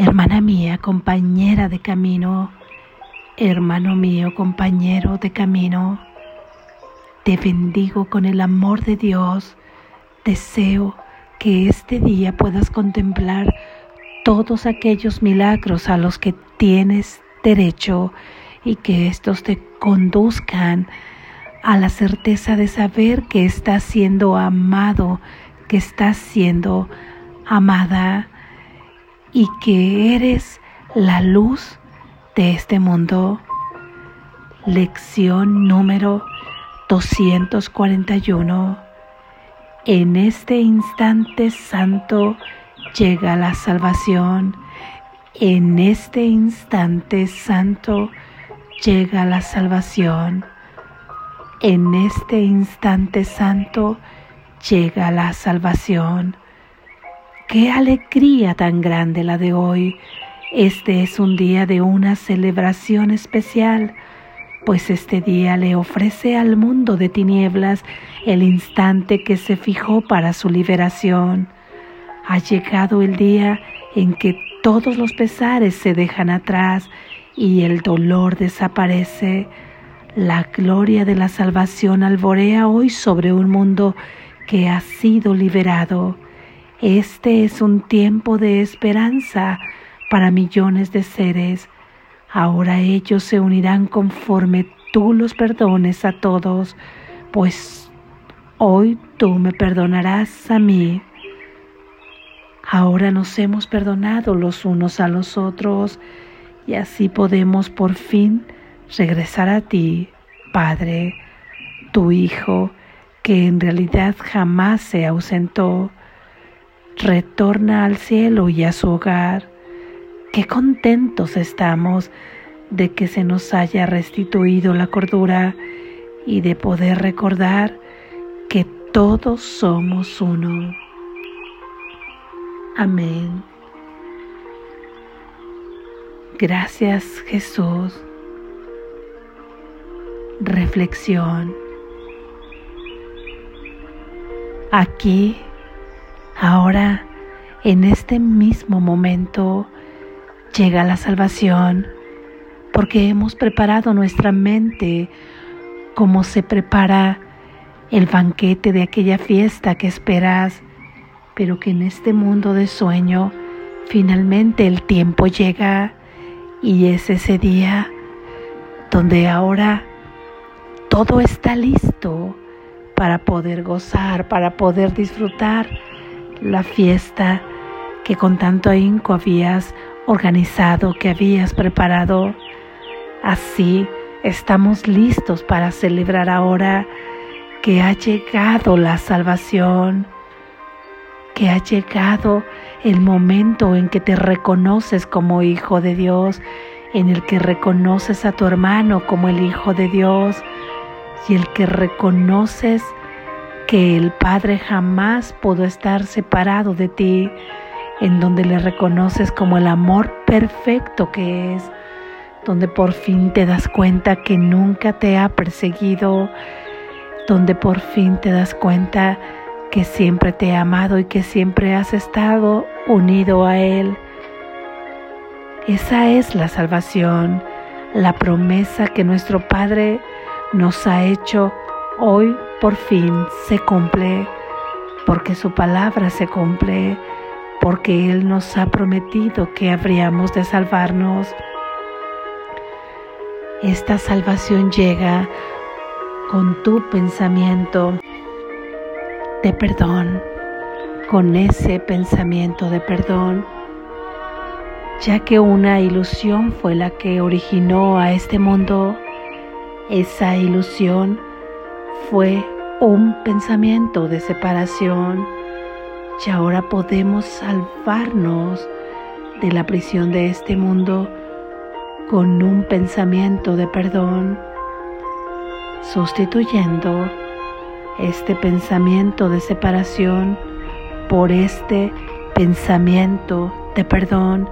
hermana mía, compañera de camino, hermano mío, compañero de camino. Te bendigo con el amor de Dios. Deseo que este día puedas contemplar todos aquellos milagros a los que tienes derecho y que estos te conduzcan a la certeza de saber que estás siendo amado, que estás siendo amada y que eres la luz de este mundo. Lección número 241. En este instante santo llega la salvación. En este instante santo llega la salvación. En este instante santo llega la salvación. Qué alegría tan grande la de hoy. Este es un día de una celebración especial, pues este día le ofrece al mundo de tinieblas el instante que se fijó para su liberación. Ha llegado el día en que todos los pesares se dejan atrás y el dolor desaparece. La gloria de la salvación alborea hoy sobre un mundo que ha sido liberado. Este es un tiempo de esperanza para millones de seres. Ahora ellos se unirán conforme tú los perdones a todos, pues hoy tú me perdonarás a mí. Ahora nos hemos perdonado los unos a los otros y así podemos por fin regresar a ti, Padre, tu Hijo, que en realidad jamás se ausentó, retorna al cielo y a su hogar. Qué contentos estamos de que se nos haya restituido la cordura y de poder recordar que todos somos uno. Amén. Gracias Jesús. Reflexión. Aquí, ahora, en este mismo momento, llega la salvación porque hemos preparado nuestra mente como se prepara el banquete de aquella fiesta que esperas, pero que en este mundo de sueño finalmente el tiempo llega y es ese día donde ahora todo está listo para poder gozar, para poder disfrutar la fiesta que con tanto ahínco habías organizado, que habías preparado. Así estamos listos para celebrar ahora que ha llegado la salvación, que ha llegado el momento en que te reconoces como hijo de Dios, en el que reconoces a tu hermano como el hijo de Dios, y el que reconoces que el Padre jamás pudo estar separado de ti, en donde le reconoces como el amor perfecto que es, donde por fin te das cuenta que nunca te ha perseguido, donde por fin te das cuenta que siempre te ha amado y que siempre has estado unido a Él. Esa es la salvación, la promesa que nuestro Padre nos ha hecho hoy por fin se cumple, porque su palabra se cumple, porque Él nos ha prometido que habríamos de salvarnos. Esta salvación llega con tu pensamiento de perdón, con ese pensamiento de perdón, ya que una ilusión fue la que originó a este mundo esa ilusión fue un pensamiento de separación y ahora podemos salvarnos de la prisión de este mundo con un pensamiento de perdón, sustituyendo este pensamiento de separación por este pensamiento de perdón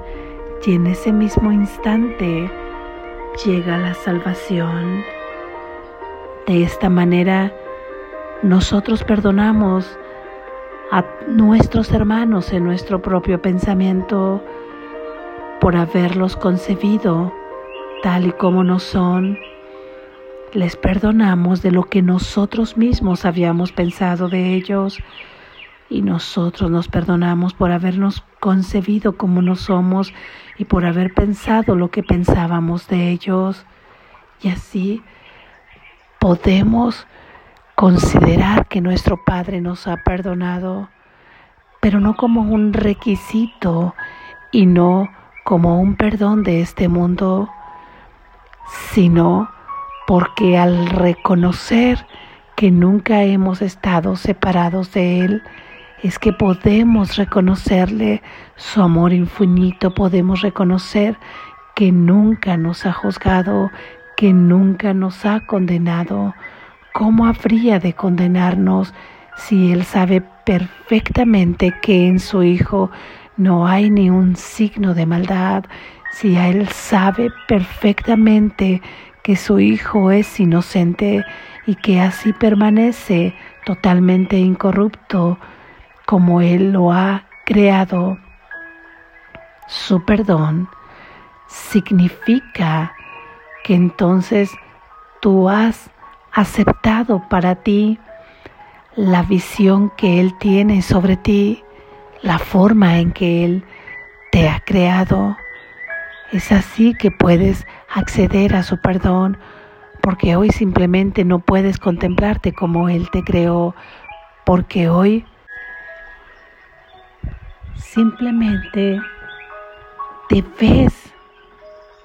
y en ese mismo instante llega la salvación. De esta manera, nosotros perdonamos a nuestros hermanos en nuestro propio pensamiento, por haberlos concebido tal y como no son. Les perdonamos de lo que nosotros mismos habíamos pensado de ellos y nosotros nos perdonamos por habernos concebido como no somos y por haber pensado lo que pensábamos de ellos. Y así podemos considerar que nuestro Padre nos ha perdonado, pero no como un requisito y no como un perdón de este mundo, sino porque al reconocer que nunca hemos estado separados de Él, es que podemos reconocerle su amor infinito, podemos reconocer que nunca nos ha juzgado, que nunca nos ha condenado. ¿Cómo habría de condenarnos si Él sabe perfectamente que en su Hijo no hay ni un signo de maldad, si Él sabe perfectamente que su Hijo es inocente y que así permanece totalmente incorrupto, como Él lo ha creado. Su perdón significa que entonces tú has aceptado para ti la visión que Él tiene sobre ti, la forma en que Él te ha creado. Es así que puedes acceder a su perdón, porque hoy simplemente no puedes contemplarte como Él te creó, porque hoy Simplemente te ves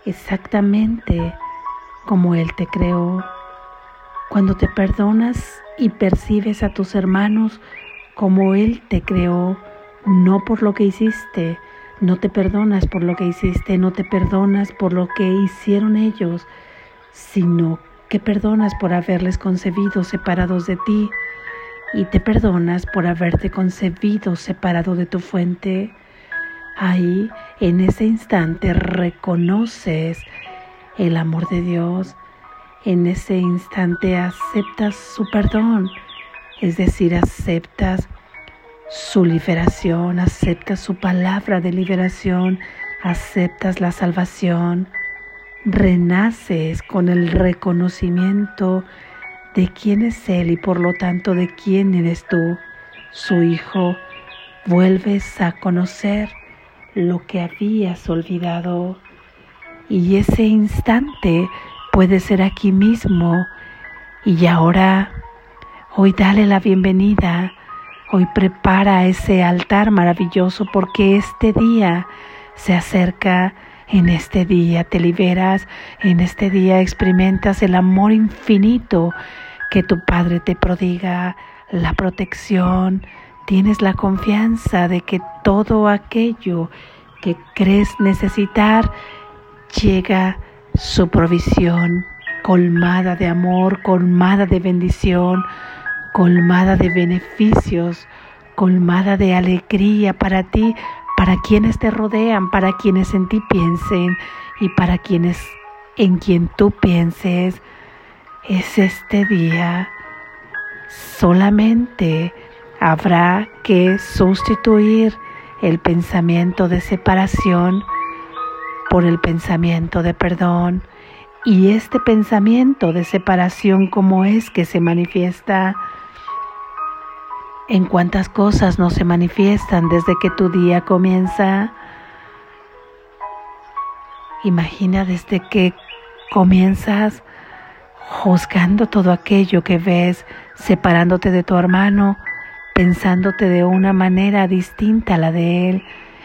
exactamente como Él te creó. Cuando te perdonas y percibes a tus hermanos como Él te creó, no por lo que hiciste, no te perdonas por lo que hiciste, no te perdonas por lo que hicieron ellos, sino que perdonas por haberles concebido separados de ti y te perdonas por haberte concebido separado de tu fuente, ahí en ese instante reconoces el amor de Dios, en ese instante aceptas su perdón, es decir, aceptas su liberación, aceptas su palabra de liberación, aceptas la salvación, renaces con el reconocimiento de quién es Él y por lo tanto de quién eres tú, su Hijo, vuelves a conocer lo que habías olvidado. Y ese instante puede ser aquí mismo. Y ahora, hoy dale la bienvenida. Hoy prepara ese altar maravilloso porque este día se acerca. En este día te liberas, en este día experimentas el amor infinito que tu Padre te prodiga la protección, tienes la confianza de que todo aquello que crees necesitar llega su provisión colmada de amor, colmada de bendición, colmada de beneficios, colmada de alegría para ti, para quienes te rodean, para quienes en ti piensen y para quienes en quien tú pienses es este día. Solamente habrá que sustituir el pensamiento de separación por el pensamiento de perdón. Y este pensamiento de separación, ¿cómo es que se manifiesta? ¿En cuántas cosas no se manifiestan desde que tu día comienza? Imagina desde que comienzas juzgando todo aquello que ves, separándote de tu hermano, pensándote de una manera distinta a la de él.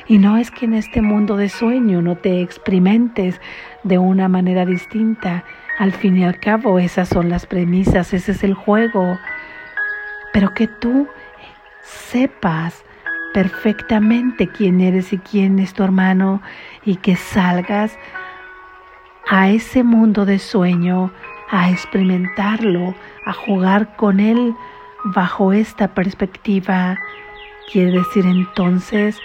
Y no es que en este mundo de sueño no te experimentes de una manera distinta. Al fin y al cabo esas son las premisas, ese es el juego. Pero que tú sepas perfectamente quién eres y quién es tu hermano y que salgas a ese mundo de sueño a experimentarlo, a jugar con él bajo esta perspectiva. Quiere decir entonces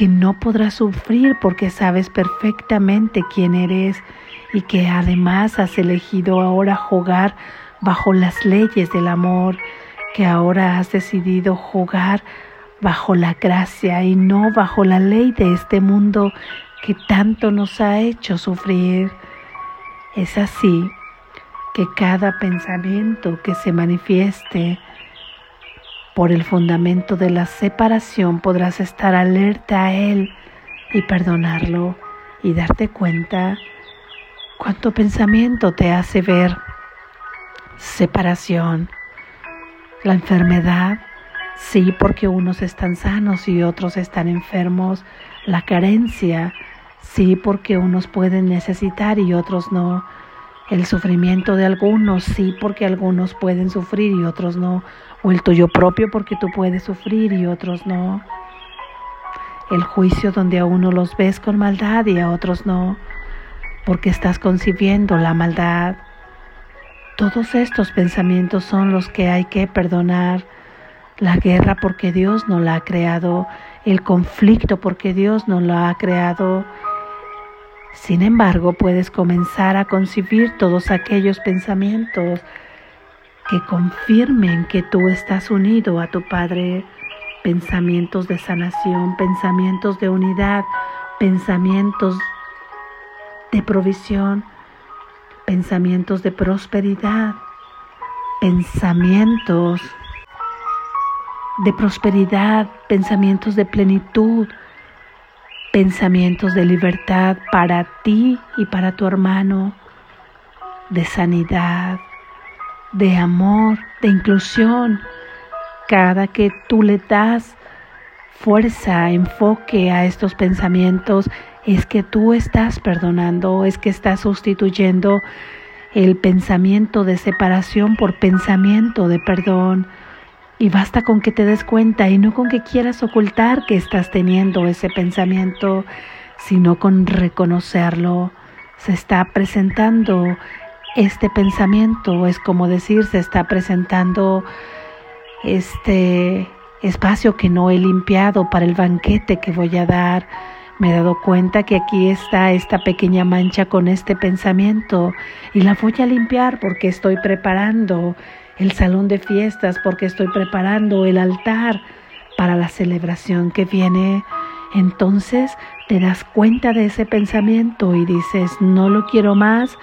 que no podrás sufrir porque sabes perfectamente quién eres y que además has elegido ahora jugar bajo las leyes del amor, que ahora has decidido jugar bajo la gracia y no bajo la ley de este mundo que tanto nos ha hecho sufrir. Es así que cada pensamiento que se manifieste por el fundamento de la separación podrás estar alerta a él y perdonarlo y darte cuenta cuánto pensamiento te hace ver separación, la enfermedad, sí, porque unos están sanos y otros están enfermos, la carencia, sí, porque unos pueden necesitar y otros no, el sufrimiento de algunos, sí, porque algunos pueden sufrir y otros no, o el tuyo propio porque tú puedes sufrir y otros no el juicio donde a uno los ves con maldad y a otros no, porque estás concibiendo la maldad. Todos estos pensamientos son los que hay que perdonar. La guerra porque Dios no la ha creado, el conflicto porque Dios no lo ha creado. Sin embargo, puedes comenzar a concebir todos aquellos pensamientos que confirmen que tú estás unido a tu Padre. Pensamientos de sanación, pensamientos de unidad, pensamientos de provisión, pensamientos de prosperidad, pensamientos de prosperidad, pensamientos de plenitud, pensamientos de libertad para ti y para tu hermano, de sanidad, de amor, de inclusión, cada que tú le das fuerza, enfoque a estos pensamientos, es que tú estás perdonando, es que estás sustituyendo el pensamiento de separación por pensamiento de perdón. Y basta con que te des cuenta y no con que quieras ocultar que estás teniendo ese pensamiento, sino con reconocerlo. Se está presentando este pensamiento, es como decir, se está presentando este espacio que no he limpiado para el banquete que voy a dar. Me he dado cuenta que aquí está esta pequeña mancha con este pensamiento y la voy a limpiar porque estoy preparando el salón de fiestas, porque estoy preparando el altar para la celebración que viene. Entonces te das cuenta de ese pensamiento y dices, no lo quiero más,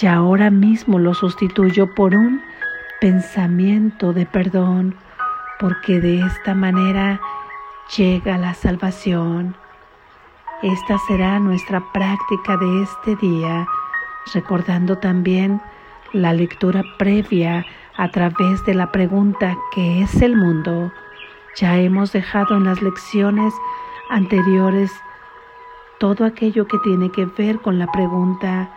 y ahora mismo lo sustituyo por un pensamiento de perdón, porque de esta manera llega la salvación. Esta será nuestra práctica de este día, recordando también la lectura previa a través de la pregunta ¿qué es el mundo? Ya hemos dejado en las lecciones anteriores todo aquello que tiene que ver con la pregunta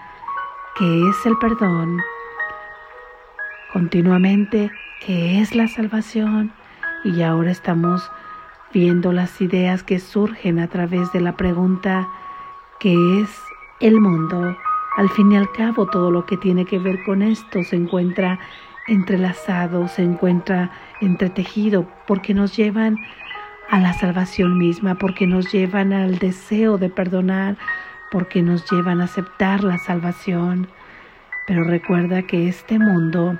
¿qué es el perdón? continuamente qué es la salvación y ahora estamos viendo las ideas que surgen a través de la pregunta ¿qué es el mundo? Al fin y al cabo todo lo que tiene que ver con esto se encuentra entrelazado, se encuentra entretejido porque nos llevan a la salvación misma, porque nos llevan al deseo de perdonar, porque nos llevan a aceptar la salvación. Pero recuerda que este mundo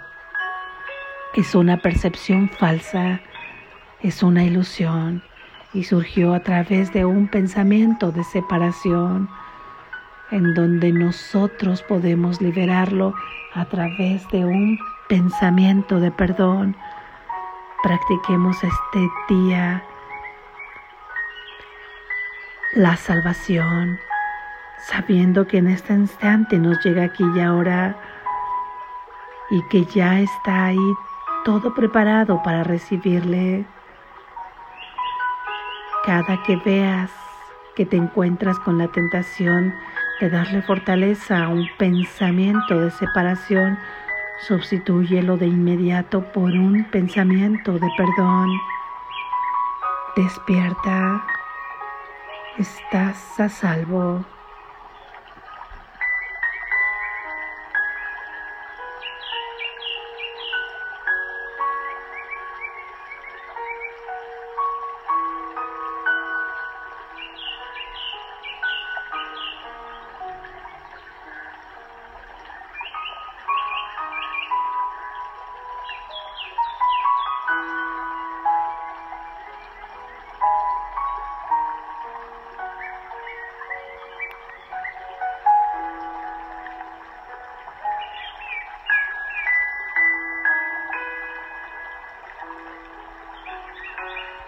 es una percepción falsa, es una ilusión y surgió a través de un pensamiento de separación en donde nosotros podemos liberarlo a través de un pensamiento de perdón. Practiquemos este día la salvación, sabiendo que en este instante nos llega aquí y ahora y que ya está ahí todo preparado para recibirle. Cada que veas que te encuentras con la tentación de darle fortaleza a un pensamiento de separación, sustituyelo de inmediato por un pensamiento de perdón. Despierta, estás a salvo.